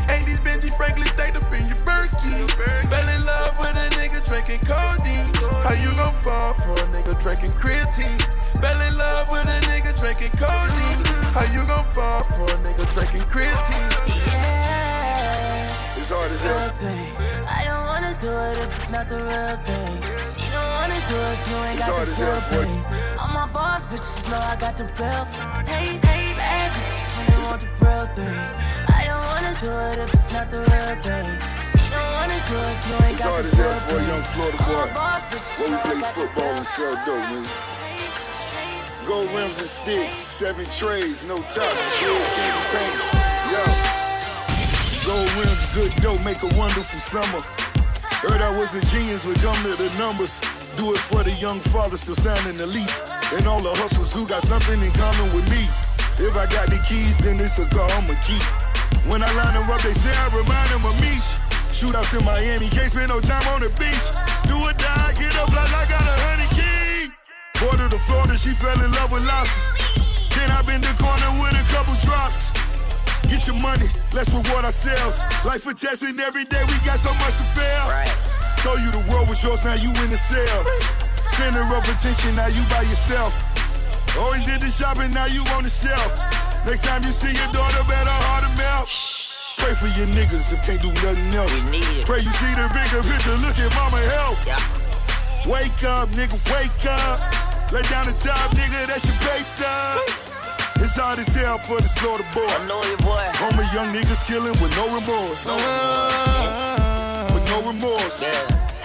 Ain't these Benji Franklin stayed up in your Berkey? Fell in love with a nigga drinking codeine. How you gon' fall for a nigga drinking creatine? Fell in love with a nigga drinking codeine. How you gon' fall for a nigga drinking creatine? yeah. It's hard as real hell. thing. I don't wanna do it if it's not the real thing. She don't wanna do it if you ain't It's got hard the as bill hell for you. paid. My boss, bitches know I got the bill. Hey, hey, bitches, they want the real thing. Wanna it if it's not the real thing. She don't wanna do it if you ain't got hard the as hell for a young Florida boy. Where we play football and sell dope, man. Gold rims and sticks, seven trays, no tops, gold candy paints. Yo. Gold rims, good dope, make a wonderful summer. Heard I was a genius when come to the numbers. Do it for the young father still signing the lease. And all the hustlers who got something in common with me. If I got the keys, then it's a car I'ma keep. When I line them up, they say I remind them of me. Shootouts in Miami, can't spend no time on the beach. Do or die, get up like I got a honey key. Border to Florida, she fell in love with lobster. Then I been the corner with a couple drops. Get your money, let's reward ourselves. Life for testing every day, we got so much to fail. Told you the world was yours, now you in the cell. Center of attention, now you by yourself. Always did the shopping, now you on the shelf. Next time you see your daughter, better heart to melt. Pray for your niggas if can't do nothing else. Pray you see the bigger picture, look at mama health. Wake up, nigga, wake up. Lay down the top, nigga, that's your pay stub. It's hard as hell for this Florida boy. I know you, boy. Homie, young niggas killing with no remorse. With no remorse.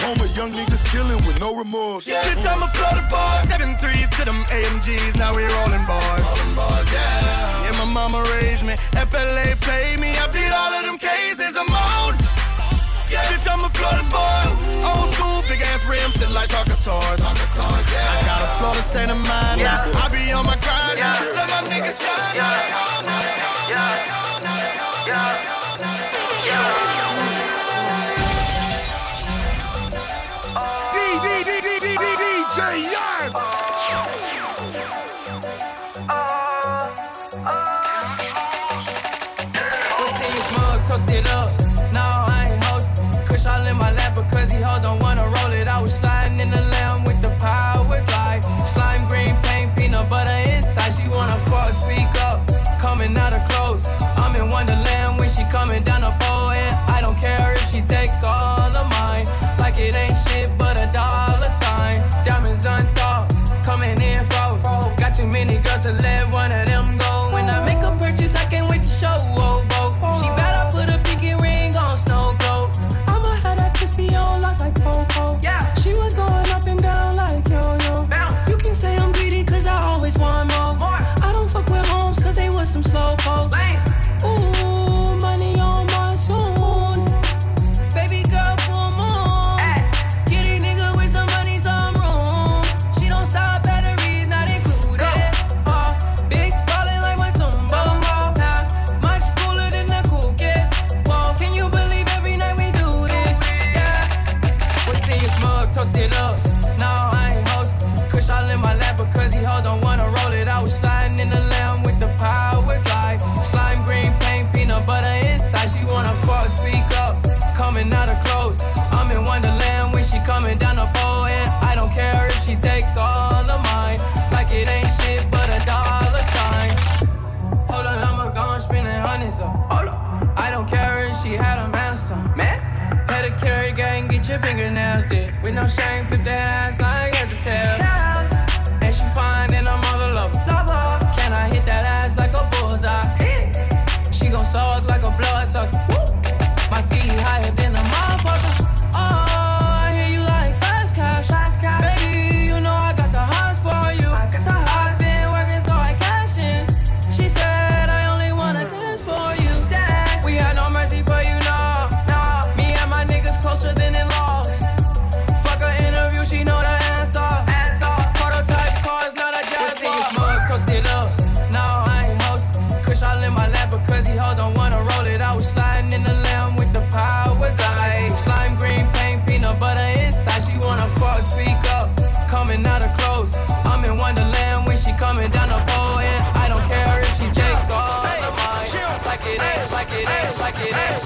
Homie, young niggas killing with no remorse. Yeah. Bitch, I'm a Florida boy. Seven threes to them AMGs, now we rolling bars. Rolling bars, yeah. Yeah, my mama raised me. FLA paid me. I beat all of them cases. I'm on. Yeah, bitch, I'm a Florida boy. Old school, big ass rims, sit like talking toys. I got a Florida state of mind now. I be on my grind now. Let my niggas shine. Yeah. It up. No, I ain't host. Kush all in my lap because he hold don't wanna roll With no shame, flip that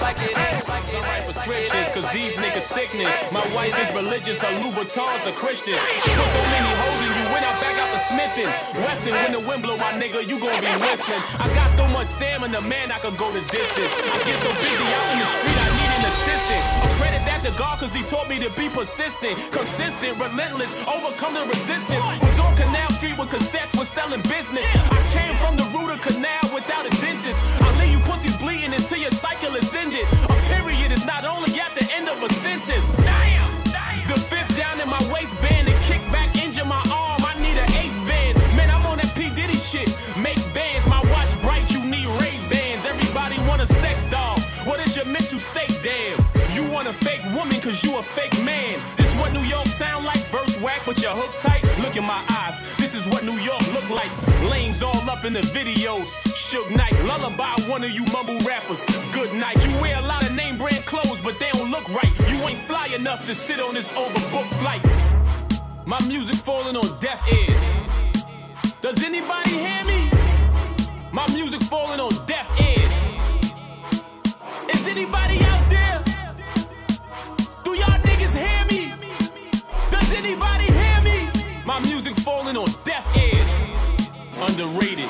like prescriptions, cause these niggas sickening. My wife is religious, her Louboutins are Christian. Put so many hoes in you, when I back out the Smithin. Wesson, when the wind blow, my nigga, you gon' be whistling. I got so much stamina, man, I could go the distance. I get so busy out in the street, I need an assistant. I credit that to God, cause he taught me to be persistent, consistent, relentless, overcome the resistance. Was on Canal Street with cassettes, was selling business. I came from the root of canal without a dentist. I leave you pussies bleeding until your cycle is ended. A period is not only at the end of a sentence. Damn! The fifth down in my waistband and kick back, injure my arm. I need an ace band. Man, I'm on that P. Diddy shit. Make bands, my watch bright, you need Ray Bans. Everybody want a sex doll. What is your mental state? Damn. You want a fake woman? woman cause you a fake man. This what New York sound like? Verse whack, but your hook tight? Look in my eyes. Is what New York look like. Lanes all up in the videos. Shook Knight, lullaby one of you mumble rappers. Good night. You wear a lot of name brand clothes, but they don't look right. You ain't fly enough to sit on this overbooked flight. My music falling on deaf ears. Does anybody hear me? My music falling on deaf ears. Underrated.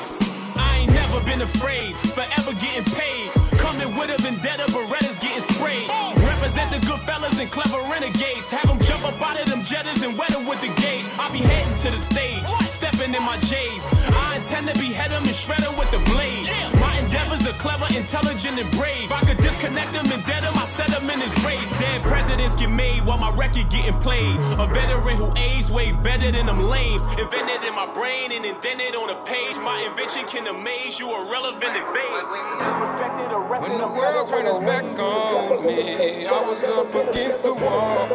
I ain't never been afraid, forever getting paid. Coming with a vendetta, Berettas getting sprayed. Represent the good fellas and clever renegades. Have them jump up out of them jetters and wet 'em with the gauge. I be heading to the stage, stepping in my J's. I intend to behead 'em and shred 'em with the blade. Clever, intelligent, and brave. I could disconnect them and dead 'em, I set 'em in his grave. Dead presidents get made while my record getting played. A veteran who aged way better than them lames. Invented in my brain and indented on a page. My invention can amaze you, irrelevant and vague. When the world turned its back on me, I was up against the wall.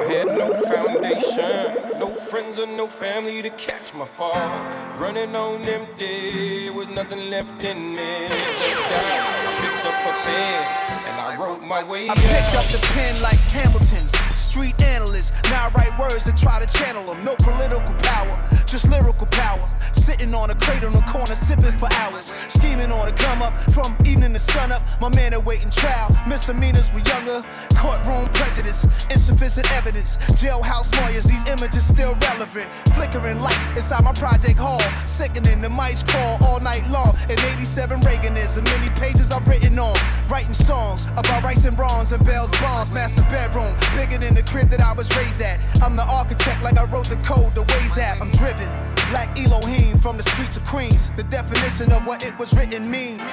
I had no foundation, no friends or no family to catch my fall. Running on empty, was nothing left in me. I picked up a pen and I wrote my way I picked up the pen like Hamilton, street analyst. Now I write words to try to channel them. No political power, just lyrical power. Sitting on a crate on the corner, sipping for hours. Scheming on a come up from evening to sun up. My man awaiting trial. Misdemeanors were younger. Courtroom prejudice, insufficient evidence. Jailhouse lawyers, these images still relevant. Flickering light inside my project hall. Sickening the mice crawl all night long. In 87 Reaganism, many pages I've written on. Writing songs about rights and wrongs and Bell's bonds. Master bedroom, bigger than the crib that I was raised at. I'm the architect like I wrote the code, the Waze app. I'm driven. Black Elohim from the streets of Queens. The definition of what it was written means.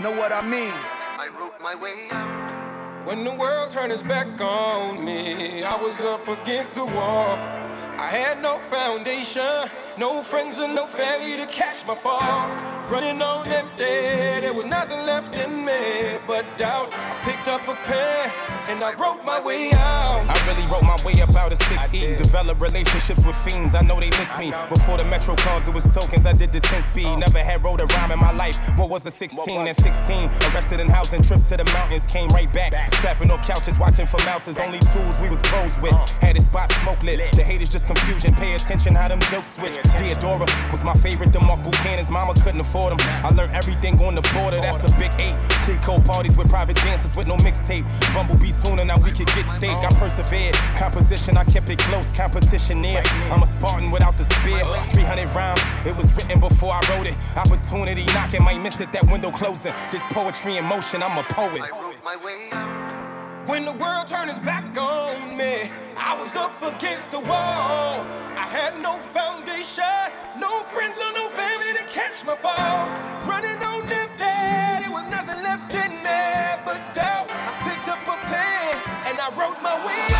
Know what I mean? I wrote my way When the world turned its back on me, I was up against the wall. I had no foundation, no friends and no family to catch my fall. Running on empty, there was nothing left in me but doubt. I picked up a pen and I wrote my way out. I really wrote my way up out of 6E. Developed relationships with fiends, I know they miss me. Before the Metro cars, it was tokens, I did the 10 speed. Oh. Never had wrote a rhyme in my life. What was a 16 and 16? Arrested in housing, trip to the mountains, came right back. Trapping off couches, watching for mouses. Only tools we was pros with. Had his spot smoke lit. The haters just confusion. Pay attention how them jokes switch. Theodora was my favorite. The Marc Buchanan's mama couldn't afford them. I learned everything on the border, that's a big eight. Cold parties with private dances with no mixtape. Bumblebee tuna, now we could get steak. I persevered. Composition, I kept it close. Competition near. I'm a Spartan without the spear. 300 rounds, it was written before I wrote it. Opportunity knocking, might miss it. That window closing. This poetry in motion, I'm a poet. When the world turned its back on me, I was up against the wall. I had no foundation, no friends or no family to catch my fall. Running on empty, there was nothing left in me but doubt. I picked up a pen and I wrote my way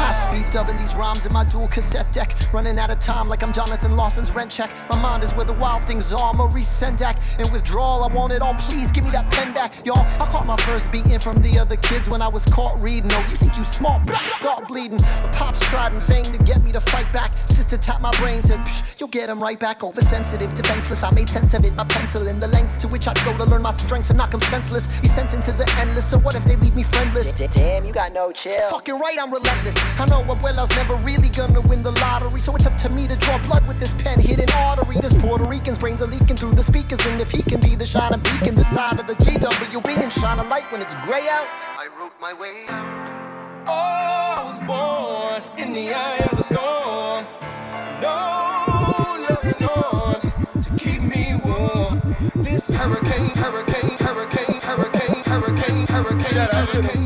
Dubbing these rhymes in my dual cassette deck. Running out of time like I'm Jonathan Larson's rent check. My mind is where the wild things are. Maurice Sendak. In withdrawal, I want it all. Please give me that pen back, y'all. I caught my first beating from the other kids when I was caught reading. Oh, you think you smart? But I start bleeding. The pops tried in vain to get me to fight back. Sister tapped my brain, said, Psh, you'll get him right back. Oversensitive, defenseless. I made sense of it. My pencil in the lengths to which I'd go to learn my strengths and knock 'em senseless. These sentences are endless. So what if they leave me friendless? Damn, you got no chill. Fucking right, I'm relentless. I know Abuela's never really gonna win the lottery, so it's up to me to draw blood with this pen hidden artery. This Puerto Rican's brains are leaking through the speakers, and if he can be the shining beacon, the side of the GWB and shine a light when it's gray out. I wrote my way Oh, I was born in the eye of the storm. No loving arms to keep me warm. This hurricane, hurricane, hurricane, hurricane, hurricane, hurricane, out hurricane,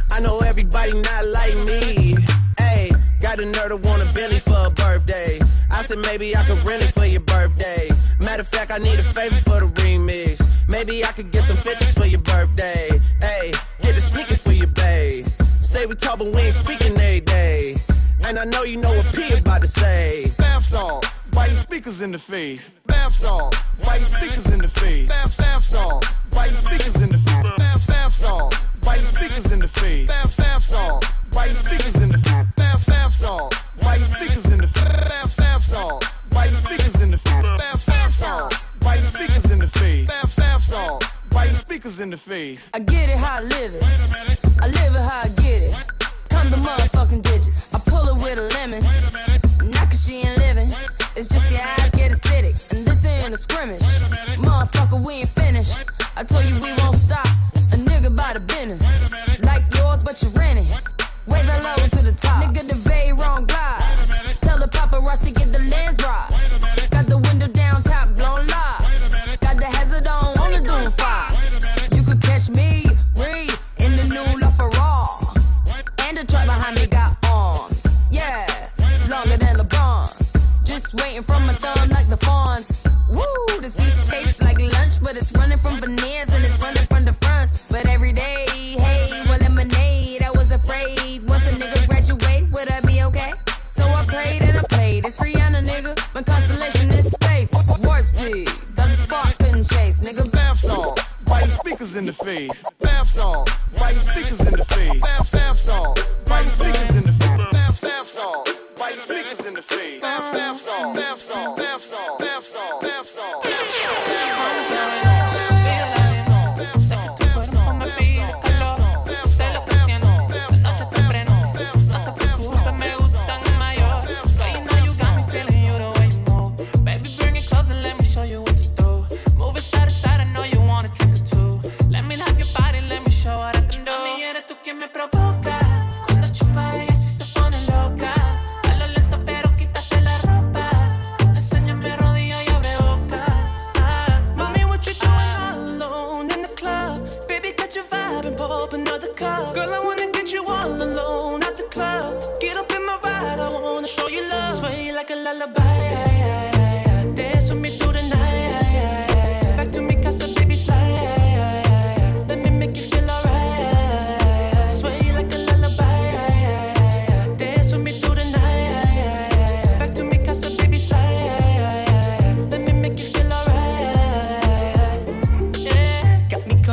I know everybody not like me. Hey, got a nerd to want a Billy for a birthday. I said maybe I could rent it for your birthday. Matter of fact, I need a favor for the remix. Maybe I could get some 50s for your birthday. Hey, get a sneaker for your babe. Say we talk, but we ain't speaking every day. And I know you know what P about to say. Bath salt, biting speakers in the face. Bath salt, biting speakers in the face. Bath, salt, biting speakers in the face. Bath salt, biting speakers in the face. Bath, bath salt, biting speakers in the face. Bath, bath salt, biting speakers in the face. Bath, bath salt, biting speakers in the face. Bath, bath salt, biting speakers in the face. Bath, bath salt, biting speakers in the face. I get it how I live it. I live it how I get it. Come the motherfucking digits. I pull it with a lemon. Not cause she ain't living. It's just your eyes get acidic. And this ain't a scrimmage. Motherfucker, we ain't finished. I told you we won't stop. Business. Like yours, but you rent it. Wave low to the top. Nigga, the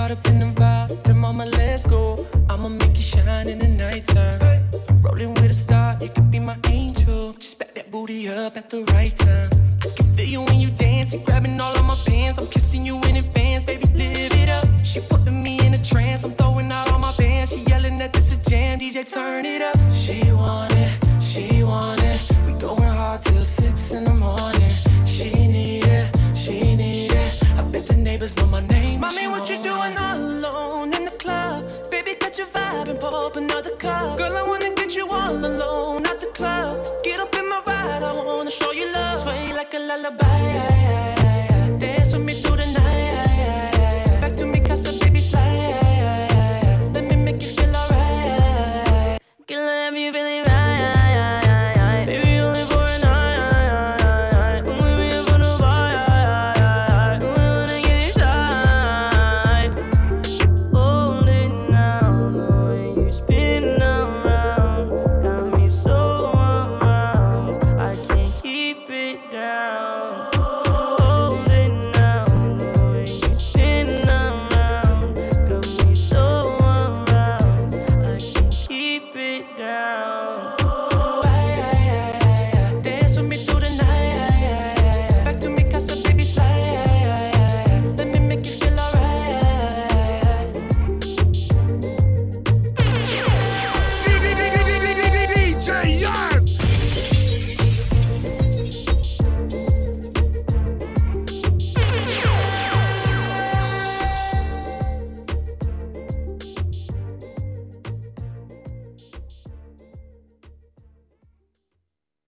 caught up in the vibe. The mama, let's go. I'ma make you shine in the nighttime. Rolling with a star, you could be my angel. Just back that booty up at the right time. I can feel you when you dance. You grabbing all of my pants. I'm kissing you in advance, baby. Live it up. She putting me in a trance. I'm throwing out all my bands. She yelling that this a jam. DJ, turn it up. She want it, she want it. We going hard till six in the morning. She need it, she need. I bet the neighbors know my name. Mommy, what you doing all alone in the club? Baby, got your vibe and pull up another cup. Girl, I wanna get you all alone at the club. Get up in my ride, I wanna show